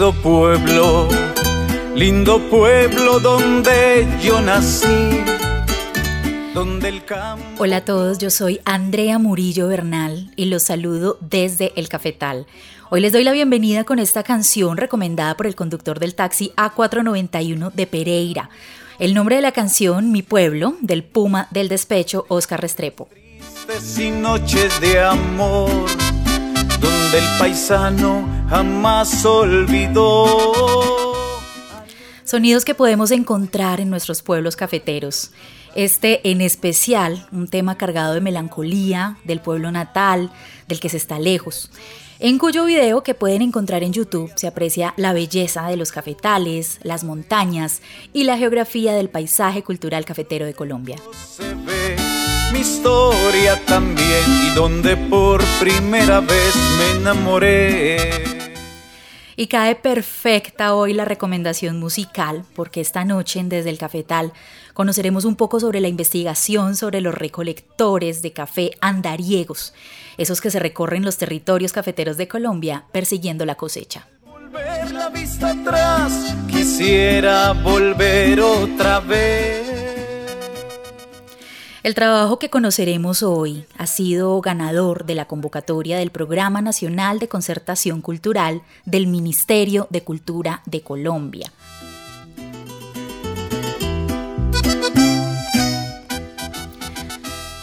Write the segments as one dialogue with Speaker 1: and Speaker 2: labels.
Speaker 1: Lindo pueblo, lindo pueblo donde yo nací. Donde el campo...
Speaker 2: Hola a todos, yo soy Andrea Murillo Bernal y los saludo desde El Cafetal. Hoy les doy la bienvenida con esta canción recomendada por el conductor del taxi A491 de Pereira. El nombre de la canción, Mi Pueblo, del Puma del Despecho, Oscar Restrepo.
Speaker 1: Tristes y noches de amor, donde el paisano jamás olvidó.
Speaker 2: Sonidos que podemos encontrar en nuestros pueblos cafeteros. Este en especial, un tema cargado de melancolía, del pueblo natal, del que se está lejos en cuyo video que pueden encontrar en YouTube se aprecia la belleza de los cafetales, las montañas y la geografía del paisaje cultural cafetero de Colombia.
Speaker 1: Se ve mi historia también y donde por primera vez me enamoré.
Speaker 2: Y cae perfecta hoy la recomendación musical, porque esta noche en Desde el Cafetal conoceremos un poco sobre la investigación sobre los recolectores de café andariegos, esos que se recorren los territorios cafeteros de Colombia persiguiendo la cosecha.
Speaker 1: Volver la vista atrás, quisiera volver otra vez.
Speaker 2: El trabajo que conoceremos hoy ha sido ganador de la convocatoria del Programa Nacional de Concertación Cultural del Ministerio de Cultura de Colombia.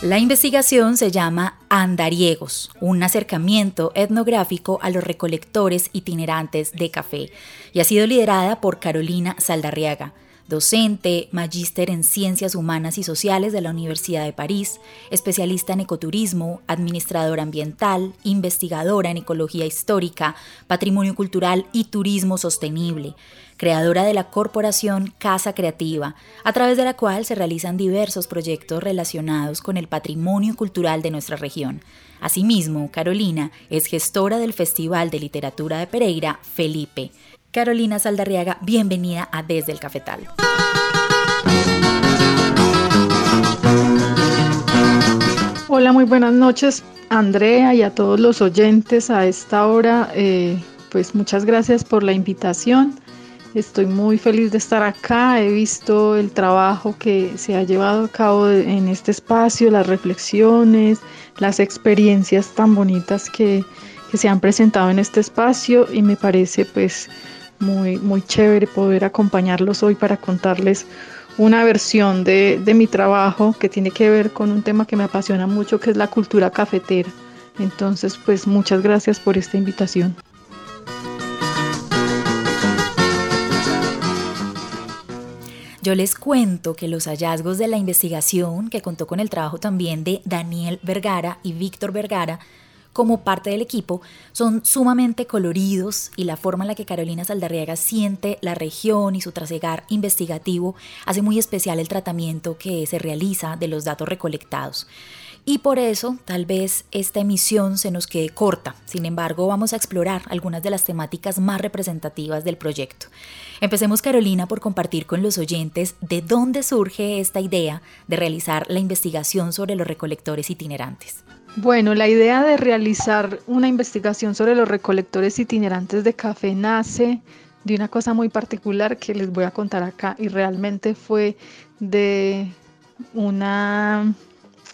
Speaker 2: La investigación se llama Andariegos, un acercamiento etnográfico a los recolectores itinerantes de café, y ha sido liderada por Carolina Saldarriaga docente, magíster en Ciencias Humanas y Sociales de la Universidad de París, especialista en ecoturismo, administradora ambiental, investigadora en ecología histórica, patrimonio cultural y turismo sostenible, creadora de la corporación Casa Creativa, a través de la cual se realizan diversos proyectos relacionados con el patrimonio cultural de nuestra región. Asimismo, Carolina es gestora del Festival de Literatura de Pereira, Felipe, Carolina Saldarriaga, bienvenida a Desde el Cafetal.
Speaker 3: Hola, muy buenas noches, Andrea, y a todos los oyentes a esta hora. Eh, pues muchas gracias por la invitación. Estoy muy feliz de estar acá. He visto el trabajo que se ha llevado a cabo en este espacio, las reflexiones, las experiencias tan bonitas que, que se han presentado en este espacio y me parece pues muy, muy chévere poder acompañarlos hoy para contarles una versión de, de, mi trabajo que tiene que ver con un tema que me apasiona mucho, que es la cultura cafetera. Entonces, pues muchas gracias por esta invitación.
Speaker 2: Yo les cuento que los hallazgos de la investigación, que contó con el trabajo también de Daniel Vergara y Víctor Vergara, como parte del equipo son sumamente coloridos y la forma en la que Carolina Saldarriaga siente la región y su trasegar investigativo hace muy especial el tratamiento que se realiza de los datos recolectados. Y por eso tal vez esta emisión se nos quede corta. Sin embargo, vamos a explorar algunas de las temáticas más representativas del proyecto. Empecemos, Carolina, por compartir con los oyentes de dónde surge esta idea de realizar la investigación sobre los recolectores itinerantes.
Speaker 3: Bueno, la idea de realizar una investigación sobre los recolectores itinerantes de café nace de una cosa muy particular que les voy a contar acá y realmente fue de una,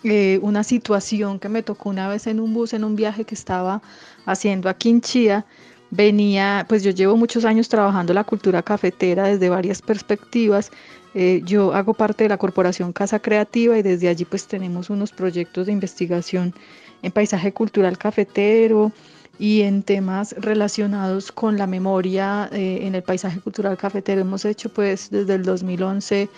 Speaker 3: eh, una situación que me tocó una vez en un bus, en un viaje que estaba haciendo aquí en Chía, venía, pues yo llevo muchos años trabajando la cultura cafetera desde varias perspectivas. Eh, yo hago parte de la corporación Casa Creativa y desde allí pues tenemos unos proyectos de investigación en paisaje cultural cafetero y en temas relacionados con la memoria eh, en el paisaje cultural cafetero. Hemos hecho pues desde el 2011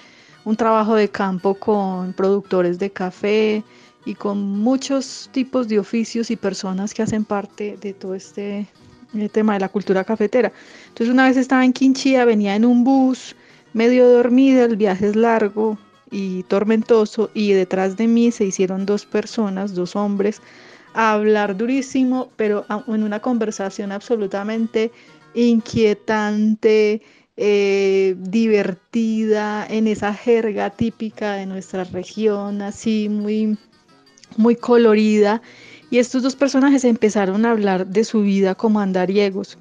Speaker 3: un trabajo de campo con productores de café, y con muchos tipos de oficios y personas que hacen parte de todo este eh, tema de la cultura cafetera. Entonces una vez estaba en Quinchía, venía en un bus, medio dormida, el viaje es largo y tormentoso y detrás de mí se hicieron dos personas, dos hombres, a hablar durísimo, pero en una conversación absolutamente inquietante, eh, divertida, en esa jerga típica de nuestra región, así muy muy colorida y estos dos personajes empezaron a hablar de su vida como andariegos.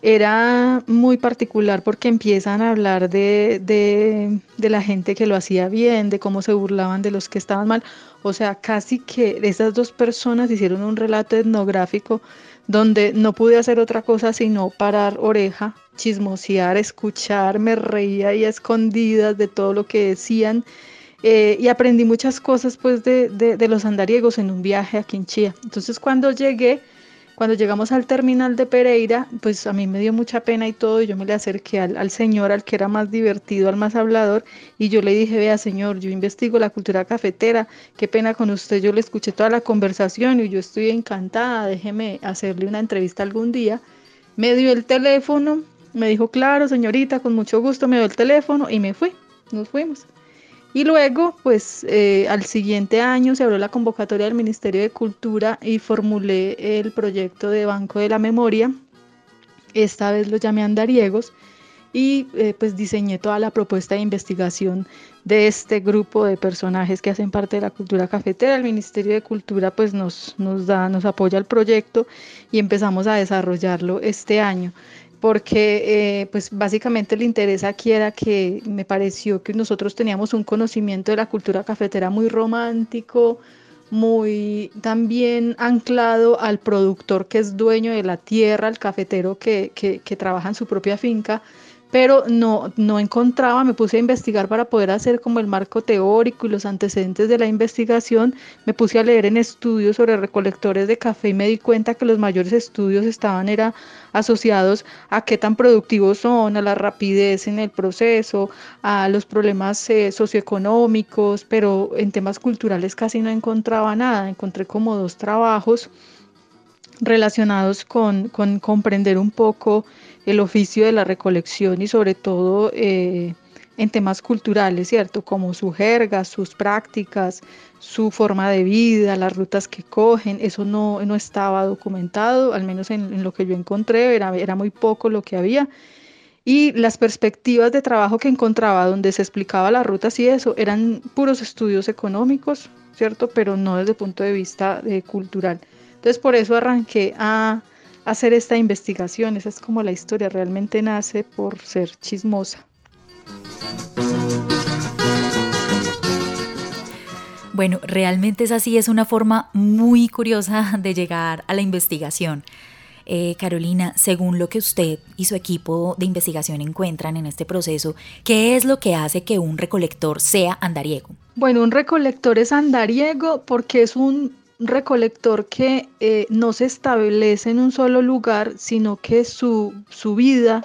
Speaker 3: Era muy particular porque empiezan a hablar de, de, la gente que lo hacía bien, de cómo se burlaban de los que estaban mal. O sea, casi que esas dos personas hicieron un relato etnográfico donde no pude hacer otra cosa sino parar oreja, chismosear, escuchar, me reía y a escondidas de todo lo que decían eh, y aprendí muchas cosas pues de, de, los andariegos en un viaje a Quinchía. Entonces cuando llegué, cuando llegamos al terminal de Pereira, pues a mí me dio mucha pena y todo, y yo me le acerqué al, al, señor, al que era más divertido, al más hablador, y yo le dije, vea señor, yo investigo la cultura cafetera, qué pena con usted, yo le escuché toda la conversación y yo estoy encantada, déjeme hacerle una entrevista algún día. Me dio el teléfono, me dijo, claro señorita, con mucho gusto, me dio el teléfono y me fui, nos fuimos. Y luego, pues eh, al siguiente año se abrió la convocatoria del Ministerio de Cultura y formulé el proyecto de Banco de la Memoria. Esta vez lo llamé Andariegos y eh, pues diseñé toda la propuesta de investigación de este grupo de personajes que hacen parte de la cultura cafetera. El Ministerio de Cultura pues nos, nos da, nos apoya el proyecto y empezamos a desarrollarlo este año porque eh, pues básicamente el interés aquí era que me pareció que nosotros teníamos un conocimiento de la cultura cafetera muy romántico, muy también anclado al productor que es dueño de la tierra, al cafetero que, que, que trabaja en su propia finca, pero no, no encontraba, me puse a investigar para poder hacer como el marco teórico y los antecedentes de la investigación, me puse a leer en estudios sobre recolectores de café y me di cuenta que los mayores estudios estaban era asociados a qué tan productivos son, a la rapidez en el proceso, a los problemas eh, socioeconómicos, pero en temas culturales casi no encontraba nada, encontré como dos trabajos relacionados con, con comprender un poco el oficio de la recolección y sobre todo eh, en temas culturales, ¿cierto? Como su jerga, sus prácticas, su forma de vida, las rutas que cogen, eso no, no estaba documentado, al menos en, lo que yo encontré, era, era muy poco lo que había. Y las perspectivas de trabajo que encontraba donde se explicaba las rutas y eso eran puros estudios económicos, ¿cierto? Pero no desde el punto de vista eh, cultural. Entonces por eso arranqué a hacer esta investigación. Esa es como la historia, realmente nace por ser chismosa.
Speaker 2: Bueno, realmente es así, es una forma muy curiosa de llegar a la investigación. Eh, Carolina, según lo que usted y su equipo de investigación encuentran en este proceso, ¿qué es lo que hace que un recolector sea andariego?
Speaker 3: Bueno, un recolector es andariego porque es un recolector que eh, no se establece en un solo lugar, sino que su, su vida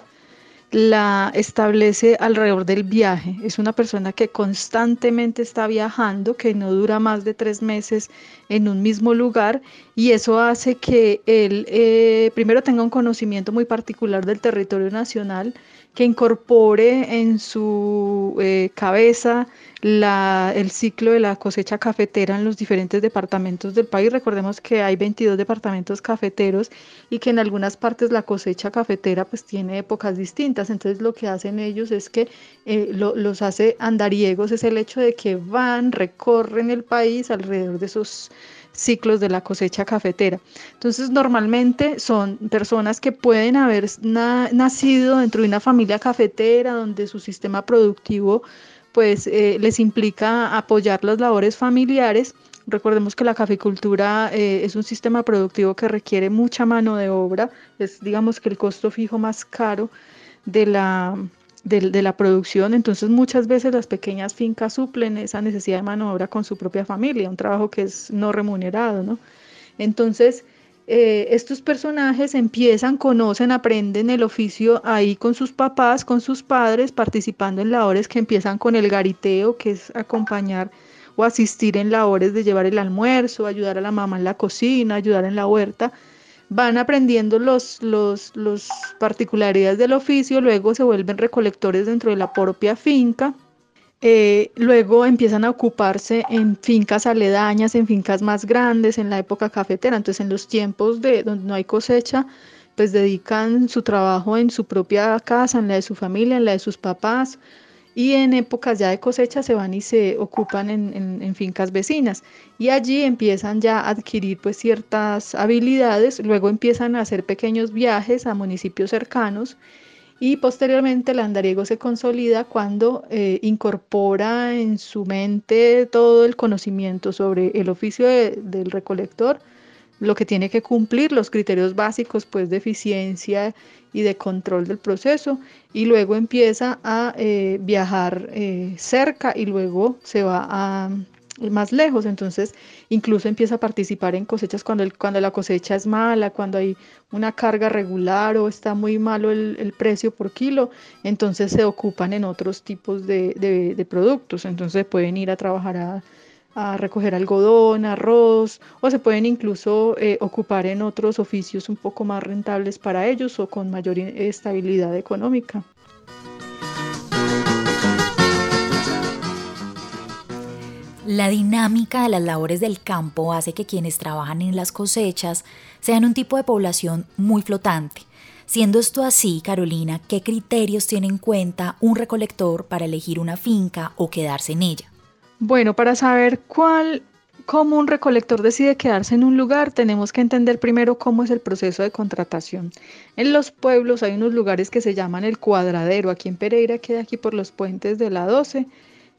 Speaker 3: la establece alrededor del viaje. Es una persona que constantemente está viajando, que no dura más de tres meses en un mismo lugar y eso hace que él eh, primero tenga un conocimiento muy particular del territorio nacional, que incorpore en su eh, cabeza el ciclo de la cosecha cafetera en los diferentes departamentos del país. Recordemos que hay 22 departamentos cafeteros y que en algunas partes la cosecha cafetera pues tiene épocas distintas. Entonces lo que hacen ellos es que eh, los hace andariegos, es el hecho de que van, recorren el país alrededor de esos ciclos de la cosecha cafetera. Entonces, normalmente son personas que pueden haber nacido dentro de una familia cafetera donde su sistema productivo pues eh, les implica apoyar las labores familiares Recordemos que la caficultura eh, es un sistema productivo que requiere mucha mano de obra, es digamos que el costo fijo más caro de la, de, la producción, entonces muchas veces las pequeñas fincas suplen esa necesidad de mano de obra con su propia familia, un trabajo que es no remunerado, ¿no? Entonces, eh, estos personajes empiezan, conocen, aprenden el oficio ahí con sus papás, con sus padres, participando en labores que empiezan con el gariteo, que es acompañar o asistir en labores de llevar el almuerzo, ayudar a la mamá en la cocina, ayudar en la huerta. Van aprendiendo los, los, particularidades del oficio, luego se vuelven recolectores dentro de la propia finca eh, luego empiezan a ocuparse en fincas aledañas, en fincas más grandes, en la época cafetera. Entonces, en los tiempos de donde no hay cosecha, pues dedican su trabajo en su propia casa, en la de su familia, en la de sus papás. Y en épocas ya de cosecha se van y se ocupan en, en fincas vecinas. Y allí empiezan ya a adquirir pues ciertas habilidades. Luego empiezan a hacer pequeños viajes a municipios cercanos y posteriormente el andariego se consolida cuando eh, incorpora en su mente todo el conocimiento sobre el oficio del recolector, lo que tiene que cumplir, los criterios básicos pues, de eficiencia y de control del proceso, y luego empieza a eh, viajar eh, cerca y luego se va a más lejos, entonces incluso empieza a participar en cosechas cuando, cuando la cosecha es mala, cuando hay una carga regular o está muy malo el, precio por kilo, entonces se ocupan en otros tipos de, productos, entonces pueden ir a trabajar a, recoger algodón, arroz, o se pueden incluso eh, ocupar en otros oficios un poco más rentables para ellos o con mayor estabilidad económica.
Speaker 2: La dinámica de las labores del campo hace que quienes trabajan en las cosechas sean un tipo de población muy flotante. Siendo esto así, Carolina, ¿qué criterios tiene en cuenta un recolector para elegir una finca o quedarse en ella?
Speaker 3: Bueno, para saber cuál, cómo un recolector decide quedarse en un lugar, tenemos que entender primero cómo es el proceso de contratación. En los pueblos hay unos lugares que se llaman el cuadradero. Aquí en Pereira queda aquí por los puentes de la 12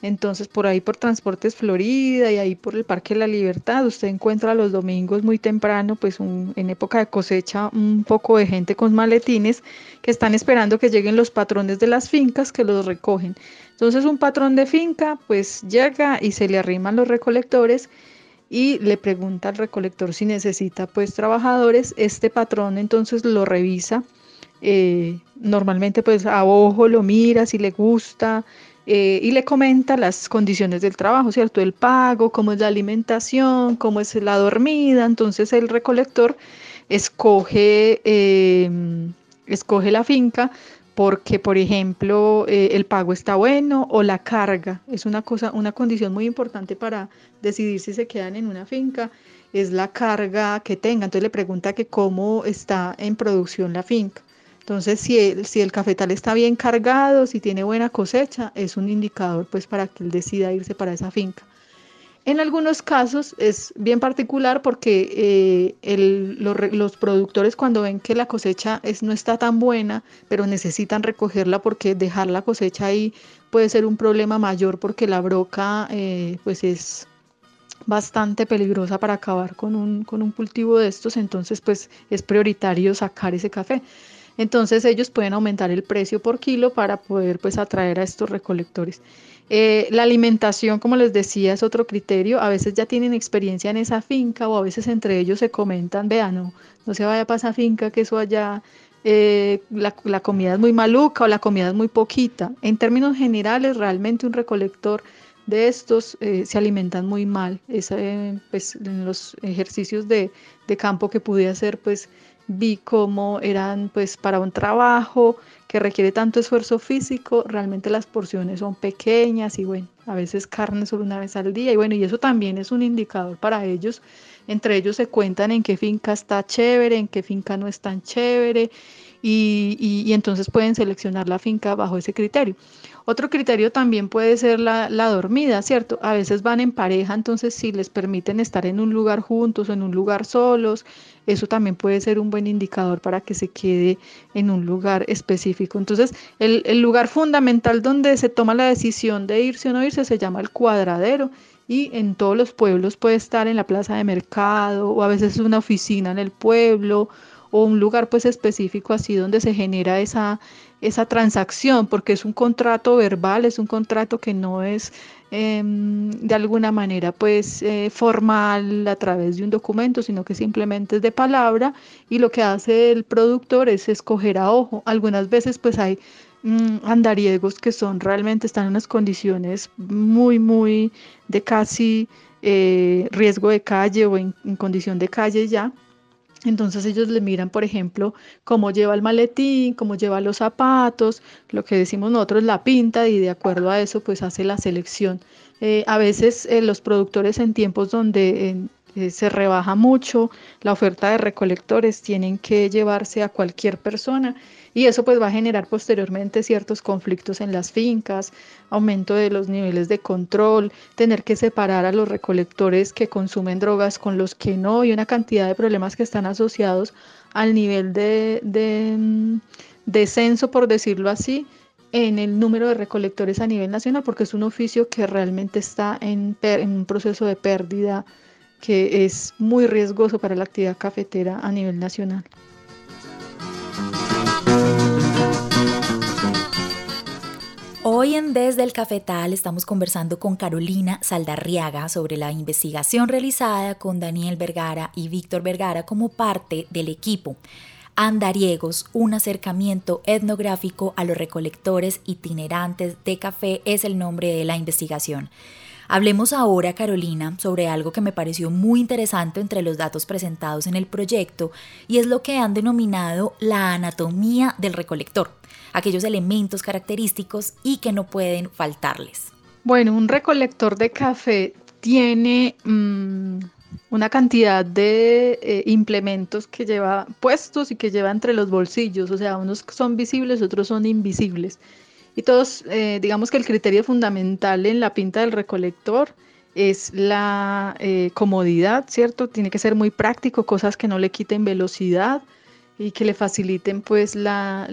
Speaker 3: entonces, por ahí por Transportes Florida y ahí por el Parque de la Libertad, usted encuentra los domingos muy temprano, pues en época de cosecha, un poco de gente con maletines que están esperando que lleguen los patrones de las fincas que los recogen. Entonces, un patrón de finca, pues llega y se le arriman los recolectores y le pregunta al recolector si necesita pues trabajadores. Este patrón entonces lo revisa. Eh, normalmente pues a ojo lo mira si le gusta, eh, y le comenta las condiciones del trabajo, ¿cierto? El pago, cómo es la alimentación, cómo es la dormida. Entonces el recolector escoge, em, escoge la finca porque, por ejemplo, eh, el pago está bueno o la carga. Es una cosa, una condición muy importante para decidir si se quedan en una finca, es la carga que tenga. Entonces le pregunta que cómo está en producción la finca. Entonces, si el, si el cafetal está bien cargado, si tiene buena cosecha, es un indicador pues para que él decida irse para esa finca. En algunos casos es bien particular porque eh, los, productores cuando ven que la cosecha es, no está tan buena, pero necesitan recogerla porque dejar la cosecha ahí puede ser un problema mayor porque la broca eh, pues es bastante peligrosa para acabar con un, con un cultivo de estos, entonces pues es prioritario sacar ese café. Entonces ellos pueden aumentar el precio por kilo para poder pues atraer a estos recolectores. Eh, la alimentación, como les decía, es otro criterio. A veces ya tienen experiencia en esa finca o a veces entre ellos se comentan, vean, no, no se vaya para esa finca que eso allá eh, la, comida es muy maluca o la comida es muy poquita. En términos generales, realmente un recolector de estos eh, se alimentan muy mal. pues, en los ejercicios de, de campo que pude hacer, pues vi cómo eran pues para un trabajo que requiere tanto esfuerzo físico, realmente las porciones son pequeñas y bueno, a veces carne solo una vez al día y bueno, y eso también es un indicador para ellos. Entre ellos se cuentan en qué finca está chévere, en qué finca no es tan chévere y, y entonces pueden seleccionar la finca bajo ese criterio. Otro criterio también puede ser la, dormida, ¿cierto? A veces van en pareja, entonces si les permiten estar en un lugar juntos o en un lugar solos, eso también puede ser un buen indicador para que se quede en un lugar específico. Entonces, el, lugar fundamental donde se toma la decisión de irse o no irse se llama el cuadradero y en todos los pueblos puede estar en la plaza de mercado o a veces una oficina en el pueblo o un lugar pues específico así donde se genera esa, esa transacción, porque es un contrato verbal, es un contrato que no es em, de alguna manera pues eh, formal a través de un documento, sino que simplemente es de palabra y lo que hace el productor es escoger a ojo. Algunas veces pues hay mm, andariegos que son realmente están en unas condiciones muy, muy de casi eh, riesgo de calle o en condición de calle ya entonces ellos le miran, por ejemplo, cómo lleva el maletín, cómo lleva los zapatos, lo que decimos nosotros la pinta y de acuerdo a eso pues hace la selección. Eh, a veces eh, los productores en tiempos donde eh, se rebaja mucho la oferta de recolectores tienen que llevarse a cualquier persona y eso pues va a generar posteriormente ciertos conflictos en las fincas, aumento de los niveles de control, tener que separar a los recolectores que consumen drogas con los que no y una cantidad de problemas que están asociados al nivel de, de descenso, por decirlo así, en el número de recolectores a nivel nacional, porque es un oficio que realmente está en, en un proceso de pérdida que es muy riesgoso para la actividad cafetera a nivel nacional.
Speaker 2: Hoy en Desde el Cafetal estamos conversando con Carolina Saldarriaga sobre la investigación realizada con Daniel Vergara y Víctor Vergara como parte del equipo. Andariegos, un acercamiento etnográfico a los recolectores itinerantes de café es el nombre de la investigación. Hablemos ahora, Carolina, sobre algo que me pareció muy interesante entre los datos presentados en el proyecto y es lo que han denominado la anatomía del recolector aquellos elementos característicos y que no pueden faltarles.
Speaker 3: Bueno, un recolector de café tiene mm, una cantidad de eh, implementos que lleva puestos y que lleva entre los bolsillos, o sea, unos son visibles, otros son invisibles. Y todos, eh, digamos que el criterio fundamental en la pinta del recolector es la eh, comodidad, ¿cierto? Tiene que ser muy práctico, cosas que no le quiten velocidad, y que le faciliten pues la,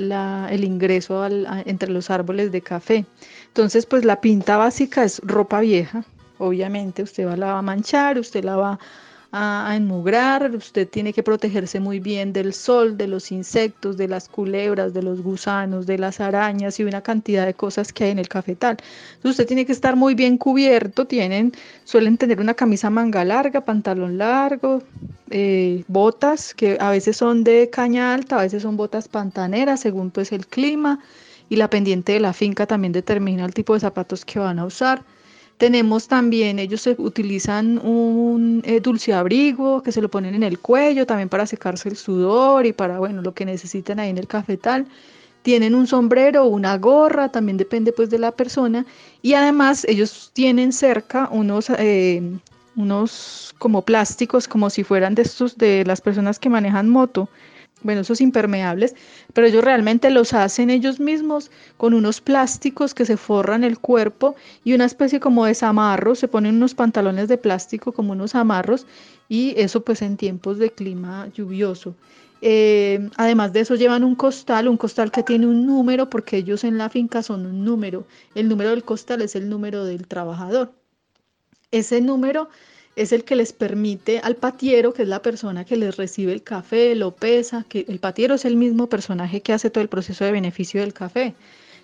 Speaker 3: el ingreso entre los árboles de café. Entonces pues la pinta básica es ropa vieja, obviamente usted la va a manchar, usted la va a, enmugrar, usted tiene que protegerse muy bien del sol, de los insectos, de las culebras, de los gusanos, de las arañas y una cantidad de cosas que hay en el cafetal. usted tiene que estar muy bien cubierto, tienen, suelen tener una camisa manga larga, pantalón largo, eh, botas que a veces son de caña alta, a veces son botas pantaneras según pues el clima y la pendiente de la finca también determina el tipo de zapatos que van a usar. Tenemos también, ellos utilizan un eh, dulce abrigo que se lo ponen en el cuello también para secarse el sudor y para, bueno, lo que necesitan ahí en el cafetal. Tienen un sombrero una gorra, también depende pues de la persona. Y además ellos tienen cerca unos, eh, unos como plásticos, como si fueran de estos de las personas que manejan moto bueno, esos impermeables, pero ellos realmente los hacen ellos mismos con unos plásticos que se forran el cuerpo y una especie como de zamarro, se ponen unos pantalones de plástico como unos amarros y eso pues en tiempos de clima lluvioso. Eh, además de eso llevan un costal, un costal que tiene un número porque ellos en la finca son un número. El número del costal es el número del trabajador. Ese número es el que les permite al patiero, que es la persona que les recibe el café, lo pesa, que el patiero es el mismo personaje que hace todo el proceso de beneficio del café.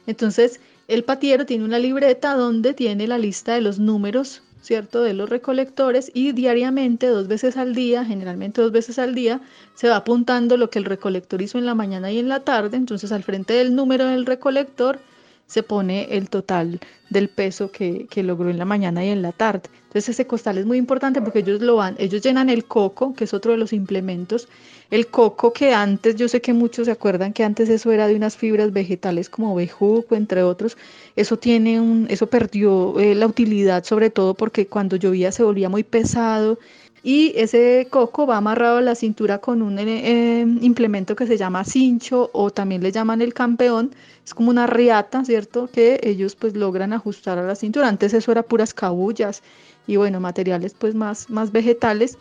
Speaker 3: Entonces, el patiero tiene una libreta donde tiene la lista de los números, ¿cierto?, de los recolectores y diariamente, dos veces al día, generalmente dos veces al día, se va apuntando lo que el recolector hizo en la mañana y en la tarde. Entonces, al frente del número del recolector, se pone el total del peso que, logró en la mañana y en la tarde. Entonces ese costal es muy importante porque ellos lo van, ellos llenan el coco, que es otro de los implementos, el coco que antes, yo sé que muchos se acuerdan que antes eso era de unas fibras vegetales como bejuco, entre otros, eso tiene un, eso perdió eh, la utilidad sobre todo porque cuando llovía se volvía muy pesado y ese coco va amarrado a la cintura con un eh, implemento que se llama cincho o también le llaman el campeón, es como una riata, ¿cierto? Que ellos pues logran ajustar a la cintura. Antes eso era puras cabullas y bueno, materiales pues más, más vegetales.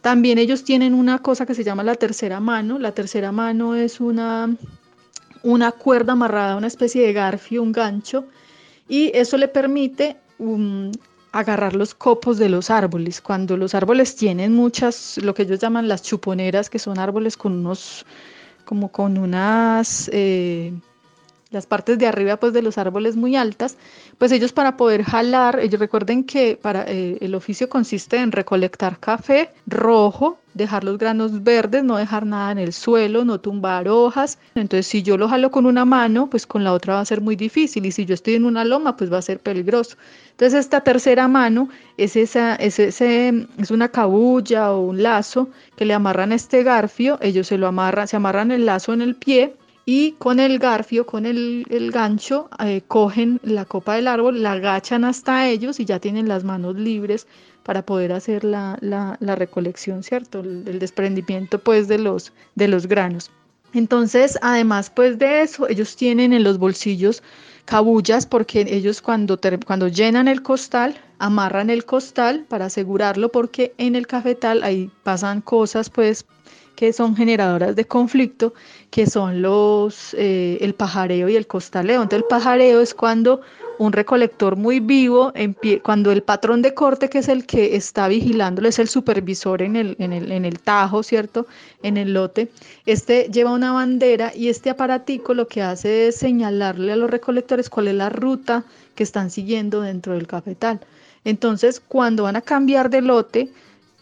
Speaker 3: También ellos tienen una cosa que se llama la tercera mano. La tercera mano es una, una cuerda amarrada a una especie de garfio, un gancho, y eso le permite um, agarrar los copos de los árboles. Cuando los árboles tienen muchas, lo que ellos llaman las chuponeras, que son árboles con unos, como con unas... Eh, las partes de arriba pues de los árboles muy altas, pues ellos para poder jalar, ellos recuerden que para eh, el oficio consiste en recolectar café rojo, dejar los granos verdes, no dejar nada en el suelo, no tumbar hojas. Entonces, si yo lo jalo con una mano, pues con la otra va a ser muy difícil. Y si yo estoy en una loma, pues va a ser peligroso. Entonces, esta tercera mano es, esa, es, ese, es una cabulla o un lazo que le amarran a este garfio. Ellos se lo amarran, se amarran el lazo en el pie y con el garfio, con el, gancho, eh, cogen la copa del árbol, la agachan hasta ellos y ya tienen las manos libres para poder hacer la, recolección, ¿cierto? El, desprendimiento pues de los, de los granos. Entonces, además pues de eso, ellos tienen en los bolsillos cabullas porque ellos cuando, cuando llenan el costal, amarran el costal para asegurarlo porque en el cafetal ahí pasan cosas pues que son generadoras de conflicto, que son los eh, el pajareo y el costaleo. Entonces el pajareo es cuando un recolector muy vivo, cuando el patrón de corte, que es el que está vigilándolo, es el supervisor en el, en el, en el tajo, ¿cierto? En el lote, este lleva una bandera y este aparatico lo que hace es señalarle a los recolectores cuál es la ruta que están siguiendo dentro del cafetal. Entonces, cuando van a cambiar de lote,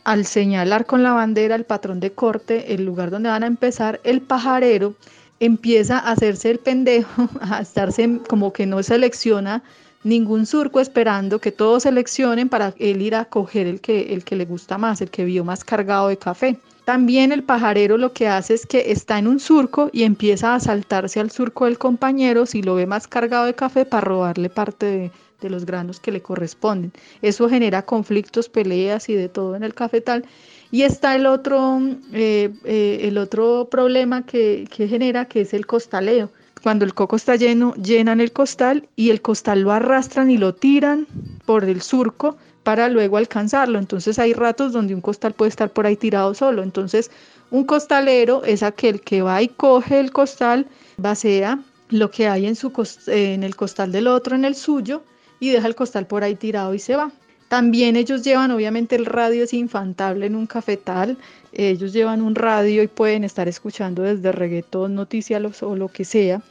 Speaker 3: al señalar con la bandera el patrón de corte, el lugar donde van a empezar, el pajarero empieza a hacerse el pendejo, a estarse como que no selecciona ningún surco esperando que todos seleccionen para él ir a coger el que, el que le gusta más, el que vio más cargado de café. También el pajarero lo que hace es que está en un surco y empieza a saltarse al surco del compañero si lo ve más cargado de café para robarle parte de, de los granos que le corresponden. Eso genera conflictos, peleas y de todo en el cafetal. Y está el otro, eh, eh, el otro problema que, que genera, que es el costaleo. Cuando el coco está lleno, llenan el costal y el costal lo arrastran y lo tiran por el surco para luego alcanzarlo. Entonces hay ratos donde un costal puede estar por ahí tirado solo. Entonces un costalero es aquel que va y coge el costal, vacía lo que hay en, su en el costal del otro, en el suyo, y deja el costal por ahí tirado y se va. También ellos llevan, obviamente el radio es infantable en un cafetal, ellos llevan un radio y pueden estar escuchando desde reggaetón, noticias o lo que sea.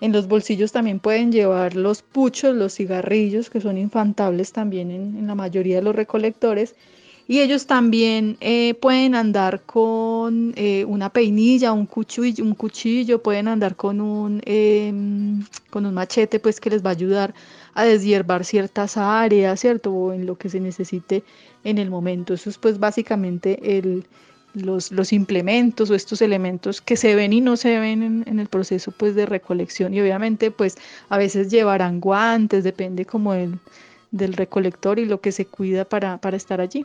Speaker 3: En los bolsillos también pueden llevar los puchos, los cigarrillos, que son infantables también en, la mayoría de los recolectores. Y ellos también eh, pueden andar con eh, una peinilla, un cuchillo, un cuchillo, pueden andar con un, em, con un machete, pues que les va a ayudar a deshiervar ciertas áreas, ¿cierto? O en lo que se necesite en el momento. Eso es pues básicamente el, los, los implementos o estos elementos que se ven y no se ven en, el proceso pues de recolección y obviamente pues a veces llevarán guantes, depende como el, del recolector y lo que se cuida para, para estar allí.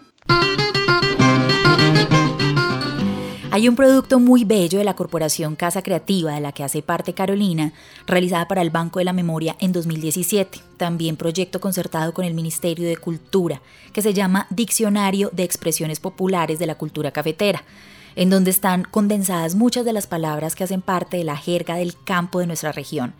Speaker 2: Hay un producto muy bello de la Corporación Casa Creativa, de la que hace parte Carolina, realizada para el Banco de la Memoria en 2017, también proyecto concertado con el Ministerio de Cultura, que se llama Diccionario de Expresiones Populares de la Cultura Cafetera en donde están condensadas muchas de las palabras que hacen parte de la jerga del campo de nuestra región.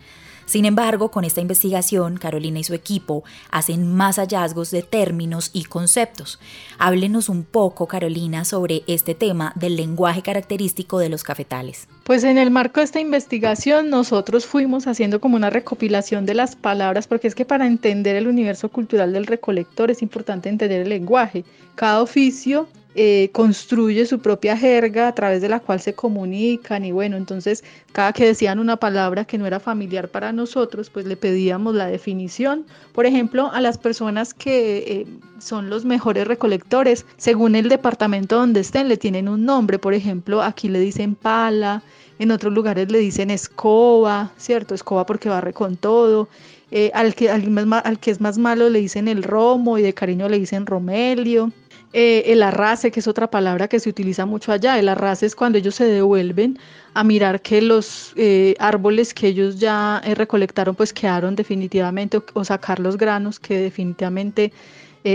Speaker 2: Sin embargo, con esta investigación, Carolina y su equipo hacen más hallazgos de términos y conceptos. Háblenos un poco, Carolina, sobre este tema del lenguaje característico de los cafetales.
Speaker 3: Pues en el marco de esta investigación nosotros fuimos haciendo como una recopilación de las palabras, porque es que para entender el universo cultural del recolector es importante entender el lenguaje. Cada oficio eh, construye su propia jerga a través de la cual se comunican y bueno, entonces cada que decían una palabra que no era familiar para nosotros, pues le pedíamos la definición. Por ejemplo, a las personas que eh, son los mejores recolectores, según el departamento donde estén, le tienen un nombre. Por ejemplo, aquí le dicen pala, en otros lugares le dicen escoba, ¿cierto? Escoba porque barre con todo. Eh, al, que, al, al que es más malo le dicen el romo y de cariño le dicen romelio. Eh, el arrase, que es otra palabra que se utiliza mucho allá. El arrase es cuando ellos se devuelven a mirar que los eh, árboles que ellos ya eh, recolectaron pues quedaron definitivamente o, sacar los granos que definitivamente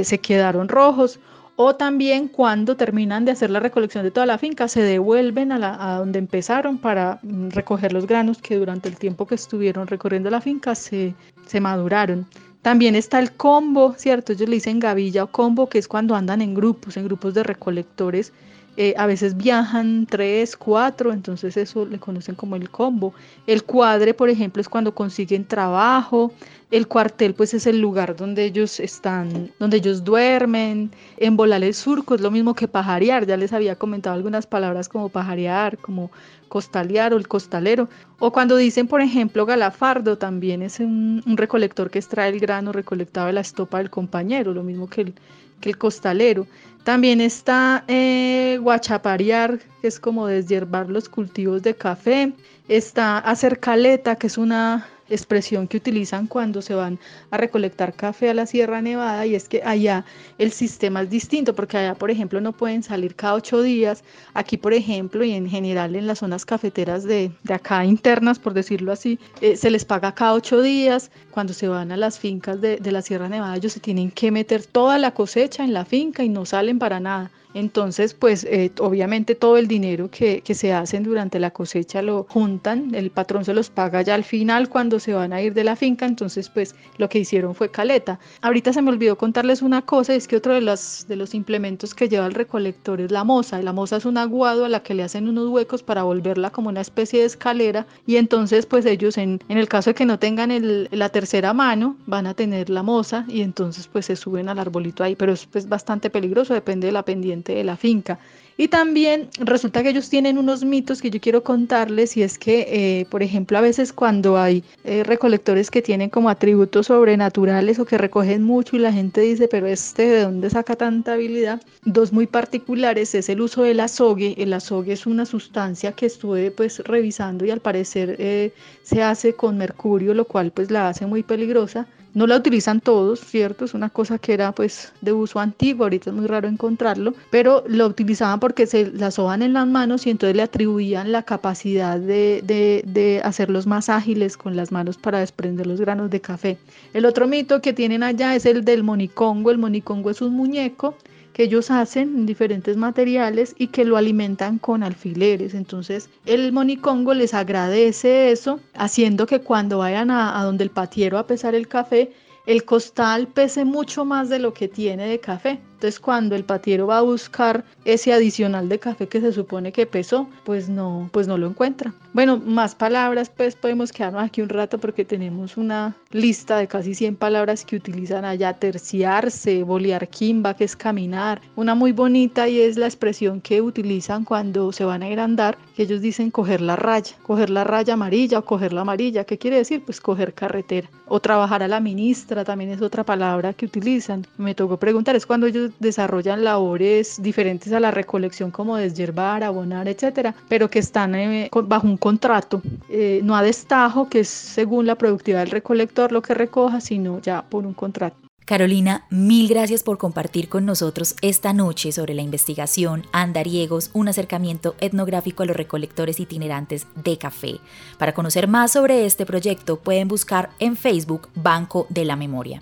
Speaker 3: se quedaron rojos. O también cuando terminan de hacer la recolección de toda la finca, se devuelven a, donde empezaron para mm, recoger los granos que durante el tiempo que estuvieron recorriendo la finca se, se maduraron. También está el combo, ¿cierto? Ellos le dicen gavilla o combo, que es cuando andan en grupos, en grupos de recolectores eh, a veces viajan tres, cuatro, entonces eso le conocen como el combo. El cuadre, por ejemplo, es cuando consiguen trabajo. El cuartel, pues es el lugar donde ellos están, donde ellos duermen. En volar el surco es lo mismo que pajarear. Ya les había comentado algunas palabras como pajarear, como costalear o el costalero. O cuando dicen, por ejemplo, galafardo, también es un, un recolector que extrae el grano recolectado de la estopa del compañero, lo mismo que el, que el costalero. También está eh, guachaparear, que es como deshiervar los cultivos de café. Está hacer caleta, que es una expresión que utilizan cuando se van a recolectar café a la Sierra Nevada y es que allá el sistema es distinto porque allá por ejemplo no pueden salir cada ocho días. Aquí por ejemplo y en general en las zonas cafeteras de, acá internas por decirlo así eh, se les paga cada ocho días. Cuando se van a las fincas de, de la Sierra Nevada ellos se tienen que meter toda la cosecha en la finca y no salen para nada entonces, pues eh, obviamente todo el dinero que, que, se hacen durante la cosecha lo juntan, el patrón se los paga ya al final cuando se van a ir de la finca, entonces pues lo que hicieron fue caleta. Ahorita se me olvidó contarles una cosa, es que otro de los, de los implementos que lleva el recolector es la moza. La moza es un aguado a la que le hacen unos huecos para volverla como una especie de escalera y entonces pues ellos en, en el caso de que no tengan el, la tercera mano van a tener la moza y entonces pues se suben al arbolito ahí, pero es pues, bastante peligroso, depende de la pendiente de la finca. Y también resulta que ellos tienen unos mitos que yo quiero contarles y es que, eh, por ejemplo, a veces cuando hay eh, recolectores que tienen como atributos sobrenaturales o que recogen mucho y la gente dice, pero este de dónde saca tanta habilidad, dos muy particulares es el uso del azogue. El azogue es una sustancia que estuve pues revisando y al parecer eh, se hace con mercurio, lo cual pues la hace muy peligrosa. No la utilizan todos, ¿cierto? Es una cosa que era pues de uso antiguo, ahorita es muy raro encontrarlo, pero lo utilizaban porque se la soban en las manos y entonces le atribuían la capacidad de, de, de hacerlos más ágiles con las manos para desprender los granos de café. El otro mito que tienen allá es el del monicongo. El monicongo es un muñeco que ellos hacen en diferentes materiales y que lo alimentan con alfileres. Entonces el monicongo les agradece eso, haciendo que cuando vayan a, a donde el patiero a pesar el café, el costal pese mucho más de lo que tiene de café. Entonces cuando el patiero va a buscar ese adicional de café que se supone que pesó, pues no, pues no lo encuentra. Bueno, más palabras, pues podemos quedarnos aquí un rato porque tenemos una lista de casi 100 palabras que utilizan allá, terciarse, bolear quimba, que es caminar. Una muy bonita y es la expresión que utilizan cuando se van a ir a andar, que ellos dicen coger la raya, coger la raya amarilla o coger la amarilla. ¿Qué quiere decir? Pues coger carretera. O trabajar a la ministra también es otra palabra que utilizan. Me tocó preguntar, es cuando ellos desarrollan labores diferentes a la recolección como deshiervar, abonar, etcétera, pero que están eh, bajo un contrato, eh, no a destajo, que es según la productividad del recolector lo que recoja, sino ya por un contrato.
Speaker 2: Carolina, mil gracias por compartir con nosotros esta noche sobre la investigación Andariegos, un acercamiento etnográfico a los recolectores itinerantes de café. Para conocer más sobre este proyecto pueden buscar en Facebook Banco de la Memoria.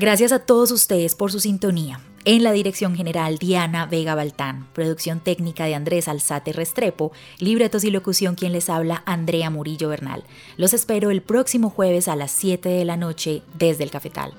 Speaker 2: Gracias a todos ustedes por su sintonía. En la dirección general, Diana Vega Baltán. Producción técnica de Andrés Alzate Restrepo. Libretos y locución, quien les habla, Andrea Murillo Bernal. Los espero el próximo jueves a las 7 de la noche desde el Cafetal.